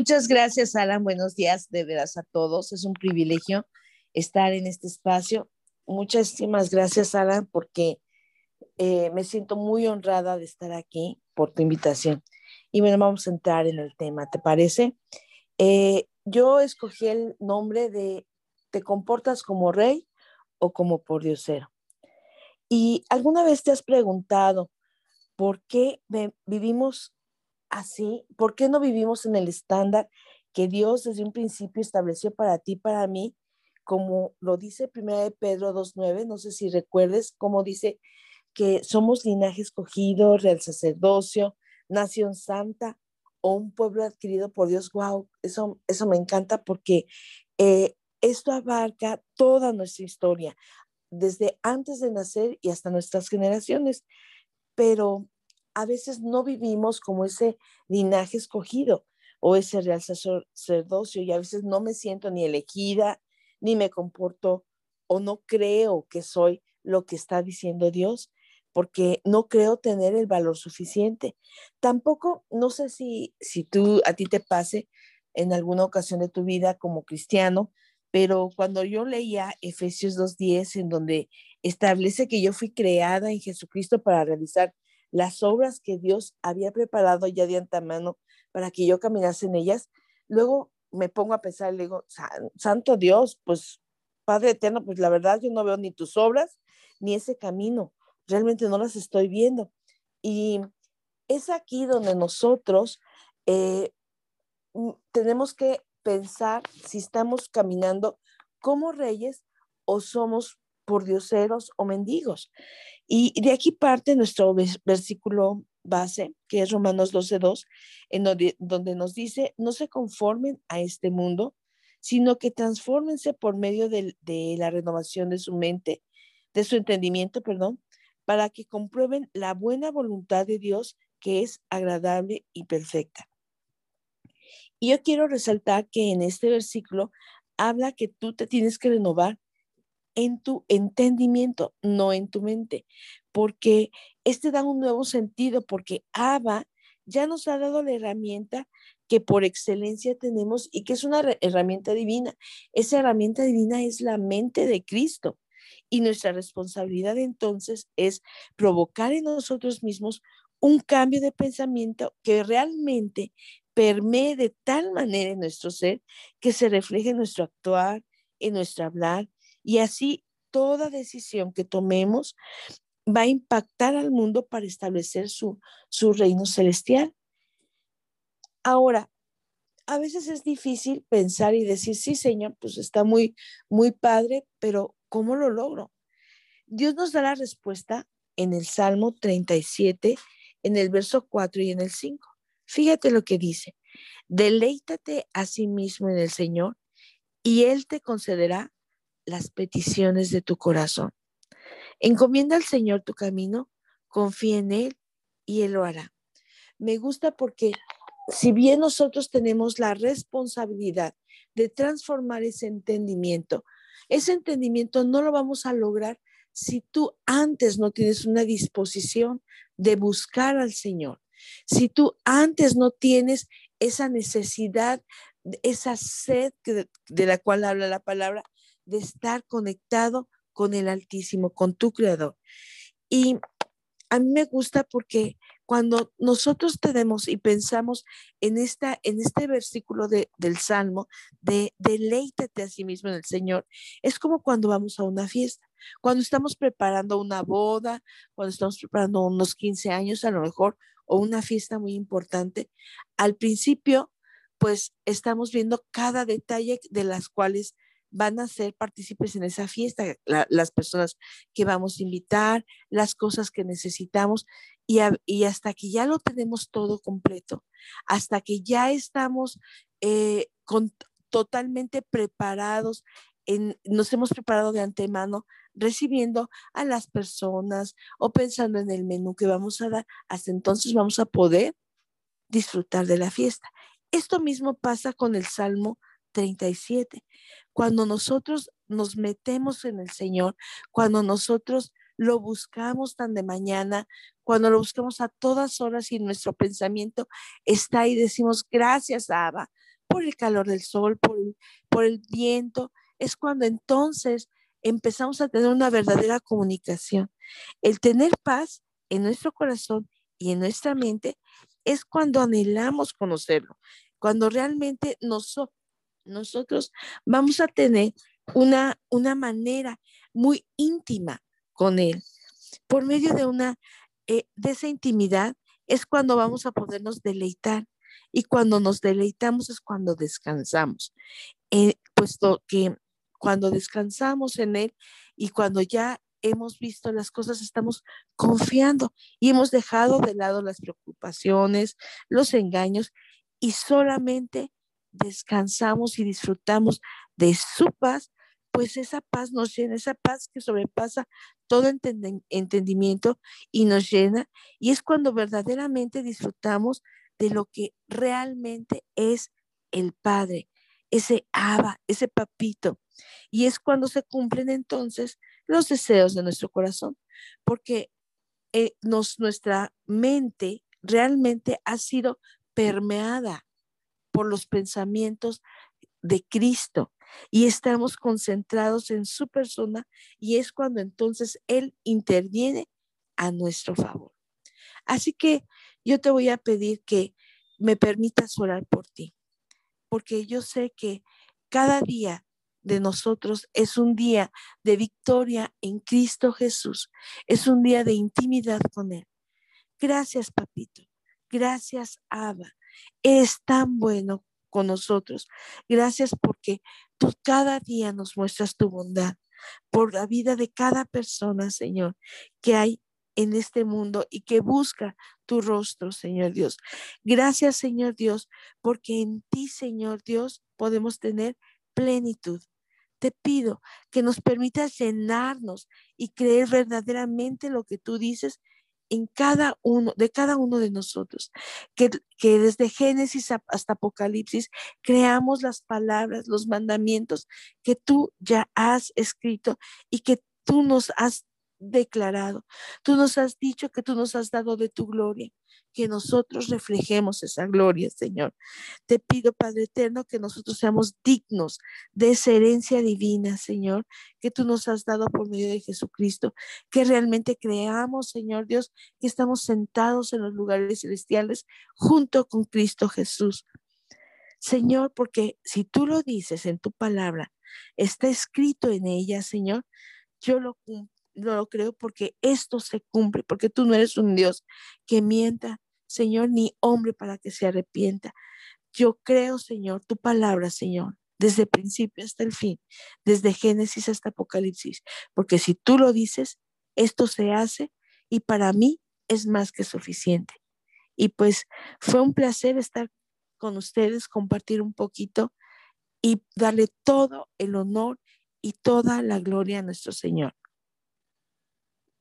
Muchas gracias, Alan. Buenos días, de veras a todos. Es un privilegio estar en este espacio. Muchísimas gracias, Alan, porque eh, me siento muy honrada de estar aquí por tu invitación. Y bueno, vamos a entrar en el tema, ¿te parece? Eh, yo escogí el nombre de ¿Te comportas como rey o como por diosero? ¿Y alguna vez te has preguntado por qué vivimos así? ¿Por qué no vivimos en el estándar que Dios desde un principio estableció para ti, para mí? Como lo dice 1 de Pedro 2.9, no sé si recuerdes cómo dice que somos linaje escogido, real sacerdocio, nación santa o un pueblo adquirido por Dios. Wow, eso, eso me encanta porque eh, esto abarca toda nuestra historia, desde antes de nacer y hasta nuestras generaciones. Pero a veces no vivimos como ese linaje escogido o ese real sacerdocio y a veces no me siento ni elegida, ni me comporto o no creo que soy lo que está diciendo Dios, porque no creo tener el valor suficiente. Tampoco, no sé si, si tú, a ti te pase en alguna ocasión de tu vida como cristiano, pero cuando yo leía Efesios 2.10, en donde establece que yo fui creada en Jesucristo para realizar las obras que Dios había preparado ya de antemano para que yo caminase en ellas, luego me pongo a pensar, le digo, Santo Dios, pues Padre eterno, pues la verdad yo no veo ni tus obras ni ese camino, realmente no las estoy viendo. Y es aquí donde nosotros eh, tenemos que pensar si estamos caminando como reyes o somos por dioseros o mendigos. Y de aquí parte nuestro versículo base, que es Romanos 12.2, en donde, donde nos dice, no se conformen a este mundo, sino que transfórmense por medio de, de la renovación de su mente, de su entendimiento, perdón, para que comprueben la buena voluntad de Dios que es agradable y perfecta. Y yo quiero resaltar que en este versículo habla que tú te tienes que renovar en tu entendimiento, no en tu mente, porque este da un nuevo sentido, porque Abba ya nos ha dado la herramienta que por excelencia tenemos y que es una herramienta divina. Esa herramienta divina es la mente de Cristo. Y nuestra responsabilidad entonces es provocar en nosotros mismos un cambio de pensamiento que realmente permee de tal manera en nuestro ser que se refleje en nuestro actuar, en nuestro hablar, y así toda decisión que tomemos va a impactar al mundo para establecer su, su reino celestial. Ahora, a veces es difícil pensar y decir, sí, Señor, pues está muy, muy padre, pero ¿cómo lo logro? Dios nos da la respuesta en el Salmo 37, en el verso 4 y en el 5. Fíjate lo que dice. Deleítate a sí mismo en el Señor y Él te concederá las peticiones de tu corazón. Encomienda al Señor tu camino, confía en Él y Él lo hará. Me gusta porque si bien nosotros tenemos la responsabilidad de transformar ese entendimiento, ese entendimiento no lo vamos a lograr si tú antes no tienes una disposición de buscar al Señor. Si tú antes no tienes esa necesidad, esa sed de, la cual habla la palabra, de estar conectado con el Altísimo, con tu Creador. Y a mí me gusta porque cuando nosotros tenemos y pensamos en, esta, en este versículo del Salmo de deleítate a sí mismo en el Señor, es como cuando vamos a una fiesta, cuando estamos preparando una boda, cuando estamos preparando unos 15 años a lo mejor, o una fiesta muy importante, al principio, pues estamos viendo cada detalle de las cuales van a ser partícipes en esa fiesta, las personas que vamos a invitar, las cosas que necesitamos y, hasta que ya lo tenemos todo completo, hasta que ya estamos eh, con, totalmente preparados, en, nos hemos preparado de antemano recibiendo a las personas o pensando en el menú que vamos a dar, hasta entonces vamos a poder disfrutar de la fiesta. Esto mismo pasa con el Salmo 37. Cuando nosotros nos metemos en el Señor, cuando nosotros lo buscamos tan de mañana, cuando lo buscamos a todas horas y nuestro pensamiento está ahí, decimos, gracias, Abba, por el calor del sol, por por el viento, es cuando entonces empezamos a tener una verdadera comunicación. El tener paz en nuestro corazón y en nuestra mente es cuando anhelamos conocerlo, cuando realmente nosotros vamos a tener una, una manera muy íntima con Él. Por medio de, una, eh, de esa intimidad es cuando vamos a podernos deleitar y cuando nos deleitamos es cuando descansamos, eh, puesto que cuando descansamos en Él y cuando ya hemos visto las cosas, estamos confiando y hemos dejado de lado las preocupaciones, los engaños y solamente descansamos y disfrutamos de su paz, pues esa paz nos llena, esa paz que sobrepasa todo entendimiento y nos llena. Y es cuando verdaderamente disfrutamos de lo que realmente es el Padre, ese aba, ese papito. Y es cuando se cumplen entonces los deseos de nuestro corazón, porque eh, nos, nuestra mente realmente ha sido permeada por los pensamientos de Cristo y estamos concentrados en su persona y es cuando entonces Él interviene a nuestro favor. Así que yo te voy a pedir que me permitas orar por ti, porque yo sé que cada día de nosotros es un día de victoria en Cristo Jesús, es un día de intimidad con Él. Gracias, papito. Gracias, Abba. Es tan bueno con nosotros. Gracias porque tú cada día nos muestras tu bondad por la vida de cada persona, Señor, que hay en este mundo y que busca tu rostro, Señor Dios. Gracias, Señor Dios, porque en ti, Señor Dios, podemos tener plenitud. Te pido que nos permitas llenarnos y creer verdaderamente lo que tú dices en cada uno, de cada uno de nosotros, que, que desde Génesis hasta Apocalipsis creamos las palabras, los mandamientos que tú ya has escrito y que tú nos has declarado. Tú nos has dicho que tú nos has dado de tu gloria, que nosotros reflejemos esa gloria, Señor. Te pido, Padre Eterno, que nosotros seamos dignos de esa herencia divina, Señor, que tú nos has dado por medio de Jesucristo, que realmente creamos, Señor Dios, que estamos sentados en los lugares celestiales junto con Cristo Jesús. Señor, porque si tú lo dices en tu palabra, está escrito en ella, Señor, yo lo no lo creo porque esto se cumple, porque tú no eres un Dios que mienta, Señor, ni hombre para que se arrepienta. Yo creo, Señor, tu palabra, Señor, desde el principio hasta el fin, desde Génesis hasta Apocalipsis, porque si tú lo dices, esto se hace y para mí es más que suficiente. Y pues fue un placer estar con ustedes, compartir un poquito y darle todo el honor y toda la gloria a nuestro Señor.